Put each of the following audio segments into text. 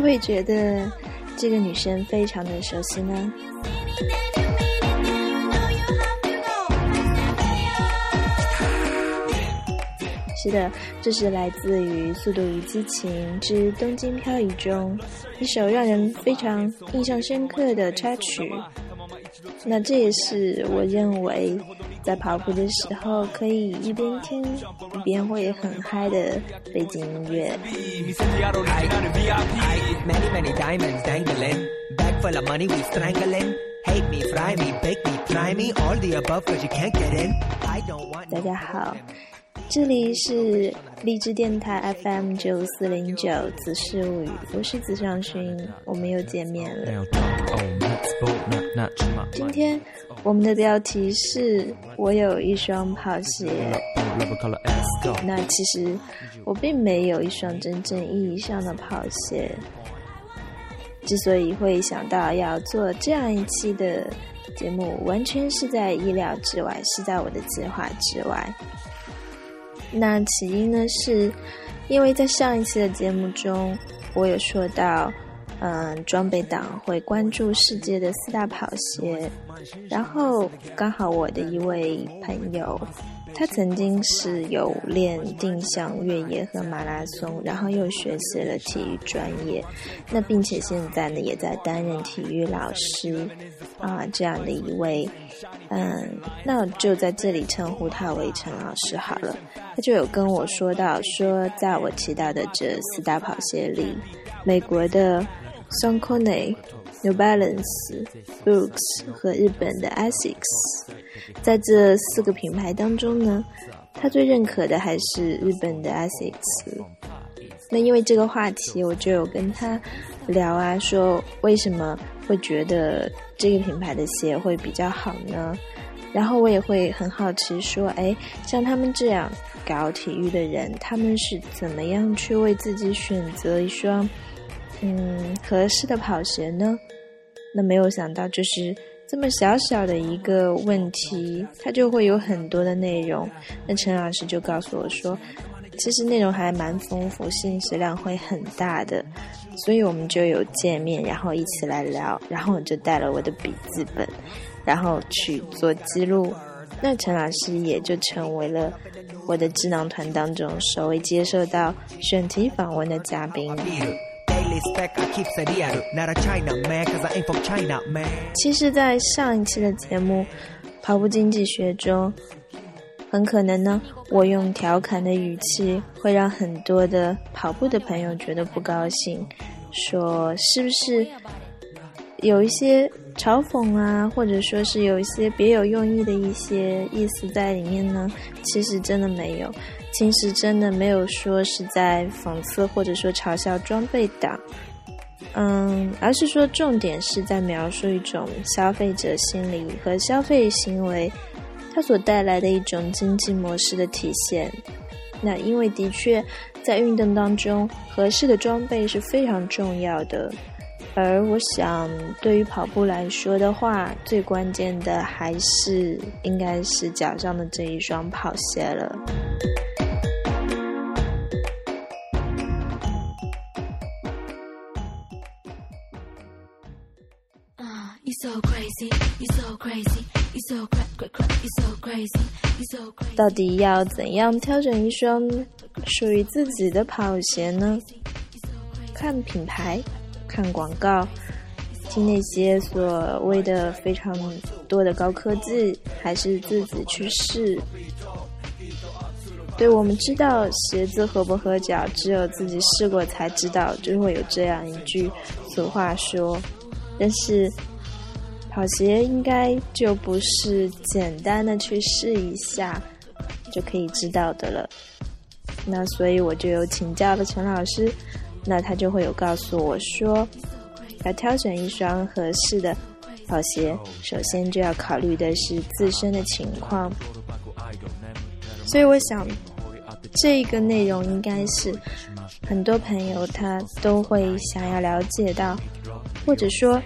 会觉得这个女生非常的熟悉呢？是的，这是来自于《速度与激情之东京漂移》中一首让人非常印象深刻的插曲。那这也是我认为在跑步的时候可以一边听一边会很嗨的背景音乐。大家好。这里是荔枝电台 FM 九四零九子事物语，我是子尚勋，我们又见面了。今天我们的标题是我有一双跑鞋。那其实我并没有一双真正意义上的跑鞋。之所以会想到要做这样一期的节目，完全是在意料之外，是在我的计划之外。那起因呢，是因为在上一期的节目中，我有说到，嗯，装备党会关注世界的四大跑鞋，然后刚好我的一位朋友。他曾经是有练定向越野和马拉松，然后又学习了体育专业，那并且现在呢也在担任体育老师，啊，这样的一位，嗯，那就在这里称呼他为陈老师好了。他就有跟我说到，说在我提到的这四大跑鞋里，美国的 Saucony。New Balance、Books 和日本的 Asics，在这四个品牌当中呢，他最认可的还是日本的 Asics。那因为这个话题，我就有跟他聊啊，说为什么会觉得这个品牌的鞋会比较好呢？然后我也会很好奇，说，哎，像他们这样搞体育的人，他们是怎么样去为自己选择一双？嗯，合适的跑鞋呢？那没有想到，就是这么小小的一个问题，它就会有很多的内容。那陈老师就告诉我说，其实内容还蛮丰富，信息量会很大的。所以我们就有见面，然后一起来聊，然后我就带了我的笔记本，然后去做记录。那陈老师也就成为了我的智囊团当中首位接受到选题访问的嘉宾。其实，在上一期的节目《跑步经济学》中，很可能呢，我用调侃的语气会让很多的跑步的朋友觉得不高兴，说是不是有一些嘲讽啊，或者说是有一些别有用意的一些意思在里面呢？其实真的没有。其实真的没有说是在讽刺或者说嘲笑装备党，嗯，而是说重点是在描述一种消费者心理和消费行为，它所带来的一种经济模式的体现。那因为的确在运动当中，合适的装备是非常重要的，而我想对于跑步来说的话，最关键的还是应该是脚上的这一双跑鞋了。到底要怎样挑选一双属于自己的跑鞋呢？看品牌，看广告，听那些所谓的非常多的高科技，还是自己去试？对，我们知道鞋子合不合脚，只有自己试过才知道，就会有这样一句俗话说。但是。跑鞋应该就不是简单的去试一下就可以知道的了。那所以我就有请教了陈老师，那他就会有告诉我说，要挑选一双合适的跑鞋，首先就要考虑的是自身的情况。所以我想，这个内容应该是很多朋友他都会想要了解到，或者说。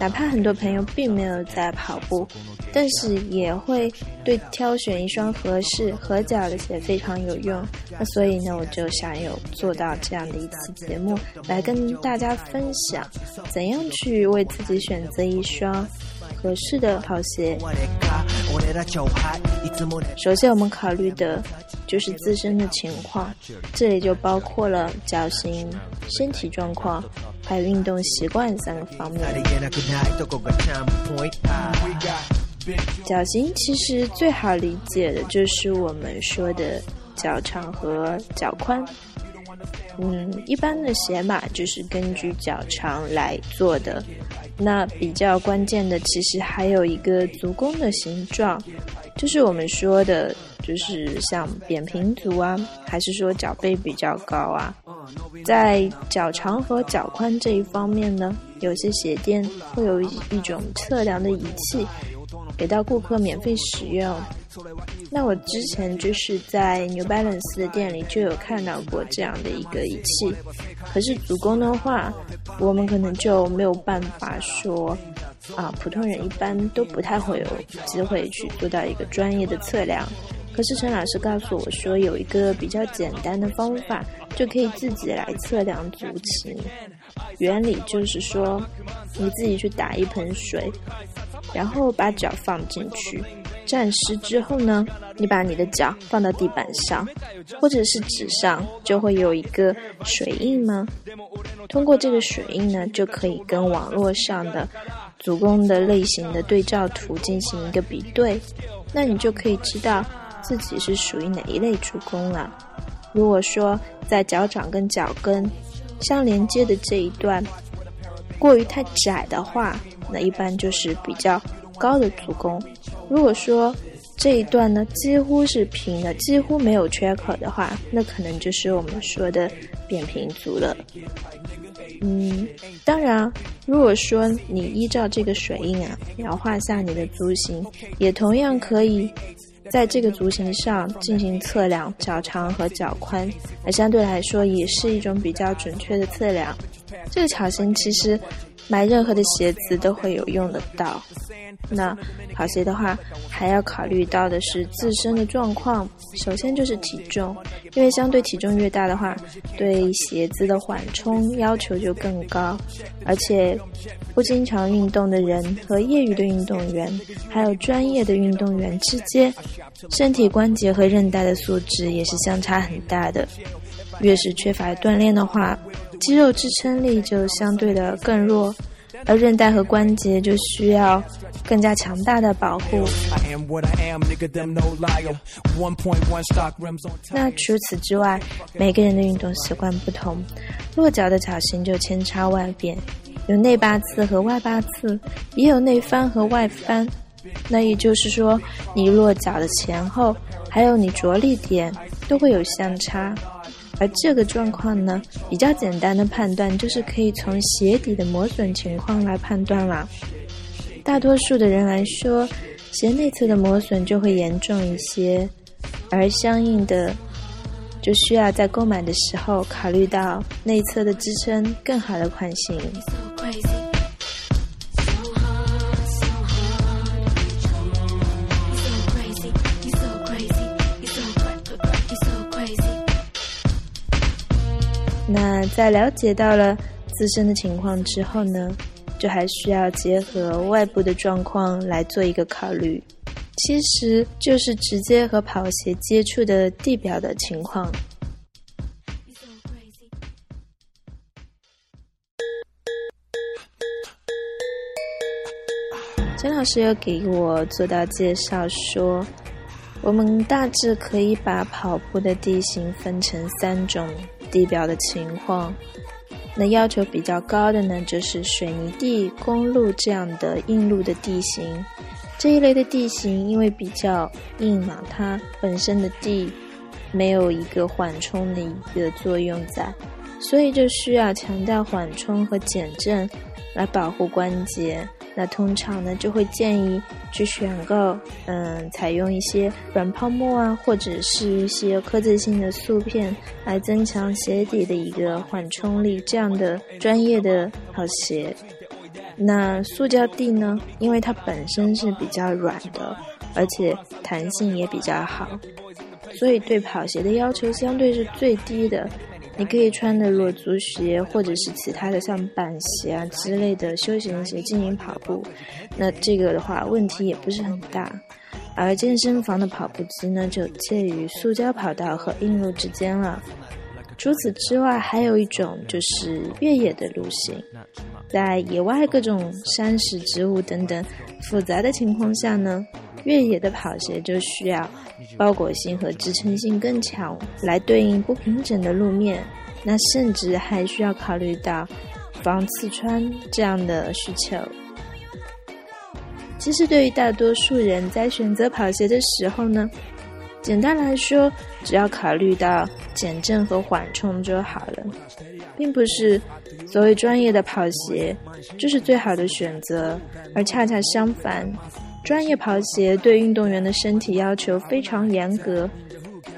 哪怕很多朋友并没有在跑步，但是也会对挑选一双合适合脚的鞋非常有用。那所以呢，我就想有做到这样的一期节目，来跟大家分享怎样去为自己选择一双合适的跑鞋。首先，我们考虑的就是自身的情况，这里就包括了脚型、身体状况，还有运动习惯三个方面。脚型其实最好理解的就是我们说的脚长和脚宽。嗯，一般的鞋码就是根据脚长来做的。那比较关键的，其实还有一个足弓的形状，就是我们说的，就是像扁平足啊，还是说脚背比较高啊？在脚长和脚宽这一方面呢，有些鞋店会有一种测量的仪器，给到顾客免费使用。那我之前就是在 New Balance 的店里就有看到过这样的一个仪器，可是足弓的话，我们可能就没有办法说，啊，普通人一般都不太会有机会去做到一个专业的测量。可是陈老师告诉我说，有一个比较简单的方法，就可以自己来测量足型。原理就是说，你自己去打一盆水，然后把脚放进去。沾湿之后呢，你把你的脚放到地板上，或者是纸上，就会有一个水印吗？通过这个水印呢，就可以跟网络上的足弓的类型的对照图进行一个比对，那你就可以知道自己是属于哪一类足弓了。如果说在脚掌跟脚跟相连接的这一段过于太窄的话，那一般就是比较高的足弓。如果说这一段呢几乎是平的，几乎没有缺口的话，那可能就是我们说的扁平足了。嗯，当然，如果说你依照这个水印啊，描画下你的足型，也同样可以在这个足型上进行测量脚长和脚宽，那相对来说也是一种比较准确的测量。这个脚型其实买任何的鞋子都会有用得到。那跑鞋的话，还要考虑到的是自身的状况。首先就是体重，因为相对体重越大的话，对鞋子的缓冲要求就更高。而且，不经常运动的人和业余的运动员，还有专业的运动员之间，身体关节和韧带的素质也是相差很大的。越是缺乏锻炼的话，肌肉支撑力就相对的更弱。而韧带和关节就需要更加强大的保护。那除此之外，每个人的运动习惯不同，落脚的脚型就千差万别，有内八字和外八字，也有内翻和外翻。那也就是说，你落脚的前后，还有你着力点，都会有相差。而这个状况呢，比较简单的判断就是可以从鞋底的磨损情况来判断了。大多数的人来说，鞋内侧的磨损就会严重一些，而相应的就需要在购买的时候考虑到内侧的支撑更好的款型。在了解到了自身的情况之后呢，就还需要结合外部的状况来做一个考虑，其实就是直接和跑鞋接触的地表的情况。陈老师有给我做到介绍说，我们大致可以把跑步的地形分成三种。地表的情况，那要求比较高的呢，就是水泥地、公路这样的硬路的地形。这一类的地形因为比较硬嘛，它本身的地没有一个缓冲的一个作用在，所以就需要强调缓冲和减震来保护关节。那通常呢，就会建议去选购，嗯，采用一些软泡沫啊，或者是一些刻字性的塑片，来增强鞋底的一个缓冲力，这样的专业的跑鞋。那塑胶地呢？因为它本身是比较软的，而且弹性也比较好，所以对跑鞋的要求相对是最低的。你可以穿的裸足鞋，或者是其他的像板鞋啊之类的休闲鞋进行跑步，那这个的话问题也不是很大。而健身房的跑步机呢，就介于塑胶跑道和硬路之间了。除此之外，还有一种就是越野的路线，在野外各种山石、植物等等复杂的情况下呢，越野的跑鞋就需要包裹性和支撑性更强，来对应不平整的路面。那甚至还需要考虑到防刺穿这样的需求。其实，对于大多数人在选择跑鞋的时候呢，简单来说，只要考虑到减震和缓冲就好了，并不是所谓专业的跑鞋就是最好的选择，而恰恰相反，专业跑鞋对运动员的身体要求非常严格。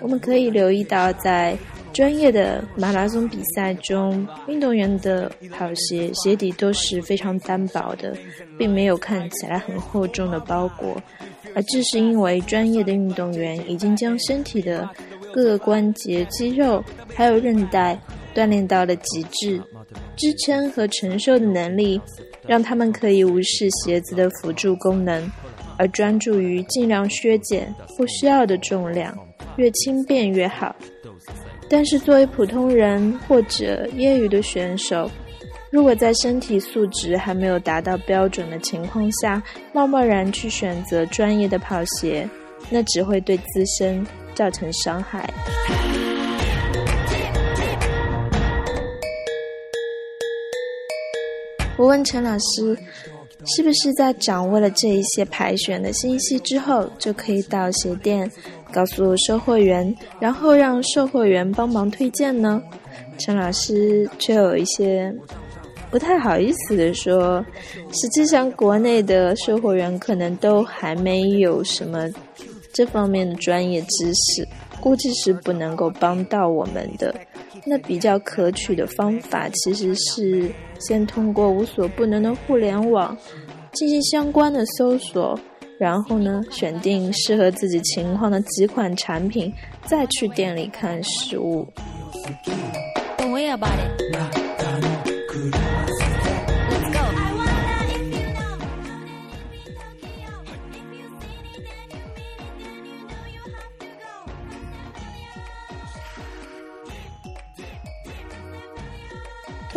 我们可以留意到，在专业的马拉松比赛中，运动员的跑鞋鞋底都是非常单薄的，并没有看起来很厚重的包裹。而这是因为专业的运动员已经将身体的各个关节、肌肉还有韧带锻炼到了极致，支撑和承受的能力让他们可以无视鞋子的辅助功能，而专注于尽量削减不需要的重量，越轻便越好。但是作为普通人或者业余的选手，如果在身体素质还没有达到标准的情况下，贸贸然去选择专业的跑鞋，那只会对自身造成伤害。我问陈老师，是不是在掌握了这一些排选的信息之后，就可以到鞋店告诉售货员，然后让售货员帮忙推荐呢？陈老师却有一些。不太好意思的说，实际上国内的售货员可能都还没有什么这方面的专业知识，估计是不能够帮到我们的。那比较可取的方法其实是先通过无所不能的互联网进行相关的搜索，然后呢选定适合自己情况的几款产品，再去店里看实物。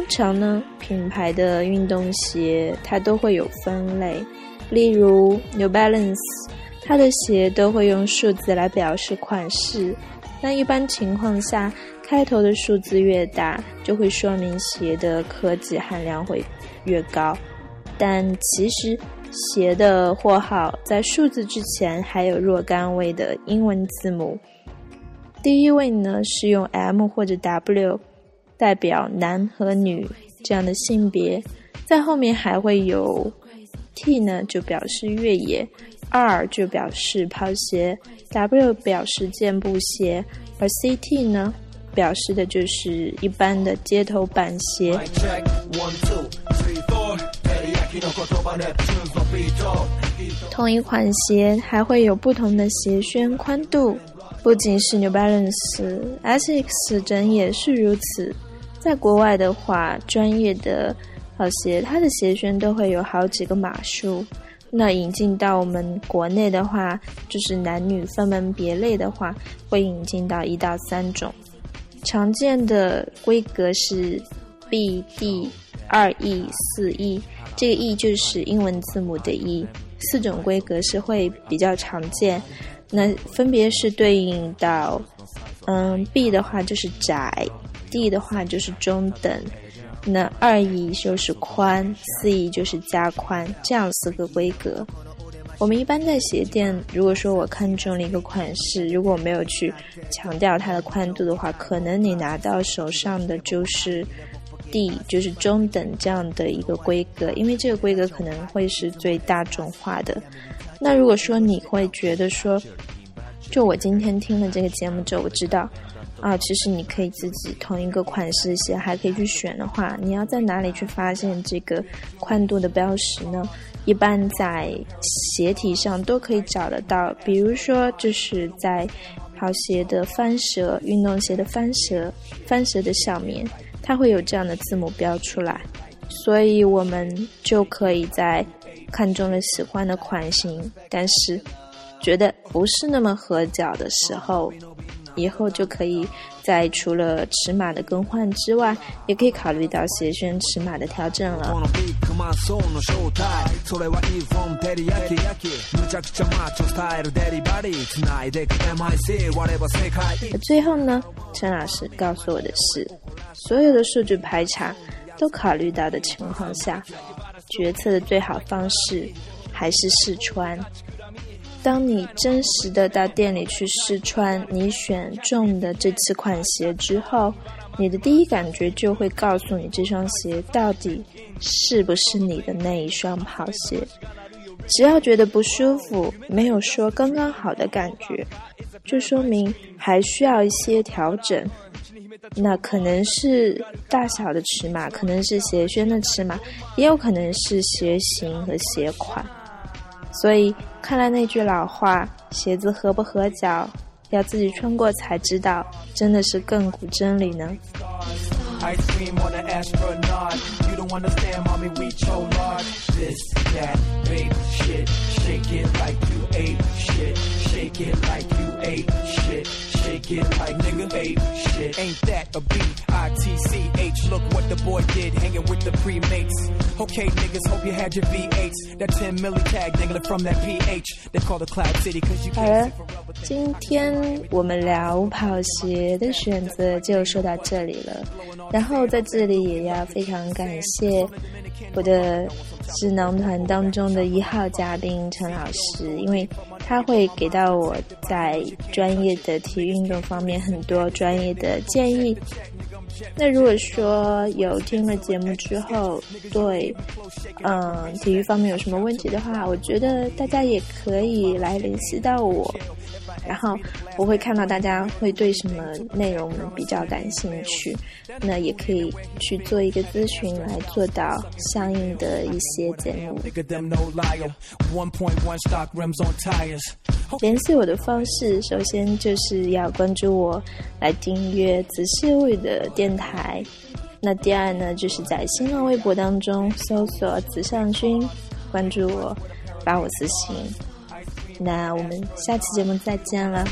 通常呢，品牌的运动鞋它都会有分类，例如 New Balance，它的鞋都会用数字来表示款式。那一般情况下，开头的数字越大，就会说明鞋的科技含量会越高。但其实，鞋的货号在数字之前还有若干位的英文字母，第一位呢是用 M 或者 W。代表男和女这样的性别，在后面还会有 T 呢，就表示越野；R 就表示跑鞋；W 表示健步鞋，而 CT 呢，表示的就是一般的街头板鞋。同一款鞋还会有不同的鞋楦宽度，不仅是 New Balance，Asics 整也是如此。在国外的话，专业的跑鞋，它的鞋楦都会有好几个码数。那引进到我们国内的话，就是男女分门别类的话，会引进到一到三种。常见的规格是 B、D、二 E、四 E，这个 E 就是英文字母的 E。四种规格是会比较常见。那分别是对应到，嗯，B 的话就是窄。D 的话就是中等，那二 E 就是宽，四 E 就是加宽，这样四个规格。我们一般在鞋店，如果说我看中了一个款式，如果没有去强调它的宽度的话，可能你拿到手上的就是 D，就是中等这样的一个规格，因为这个规格可能会是最大众化的。那如果说你会觉得说，就我今天听了这个节目之后，我知道。啊，其实你可以自己同一个款式鞋还可以去选的话，你要在哪里去发现这个宽度的标识呢？一般在鞋体上都可以找得到，比如说就是在跑鞋的翻舌、运动鞋的翻舌、翻舌的上面，它会有这样的字母标出来，所以我们就可以在看中了喜欢的款型，但是觉得不是那么合脚的时候。以后就可以在除了尺码的更换之外，也可以考虑到鞋楦尺码的调整了。最后呢，陈老师告诉我的是，所有的数据排查都考虑到的情况下，决策的最好方式还是试穿。当你真实的到店里去试穿你选中的这几款鞋之后，你的第一感觉就会告诉你这双鞋到底是不是你的那一双跑鞋。只要觉得不舒服，没有说刚刚好的感觉，就说明还需要一些调整。那可能是大小的尺码，可能是鞋楦的尺码，也有可能是鞋型和鞋款。所以，看来那句老话“鞋子合不合脚，要自己穿过才知道”，真的是亘古真理呢。好了，今天我们聊跑鞋的选择就说到这里了。然后在这里也要非常感谢我的 智囊团当中的一号嘉宾陈老师，因为。他会给到我在专业的体育运动方面很多专业的建议。那如果说有听了节目之后对嗯体育方面有什么问题的话，我觉得大家也可以来联系到我。然后我会看到大家会对什么内容比较感兴趣，那也可以去做一个咨询，来做到相应的一些节目。联系我的方式，首先就是要关注我，来订阅子细物语的电台。那第二呢，就是在新浪微博当中搜索“子尚君”，关注我，发我私信。那我们下期节目再见了。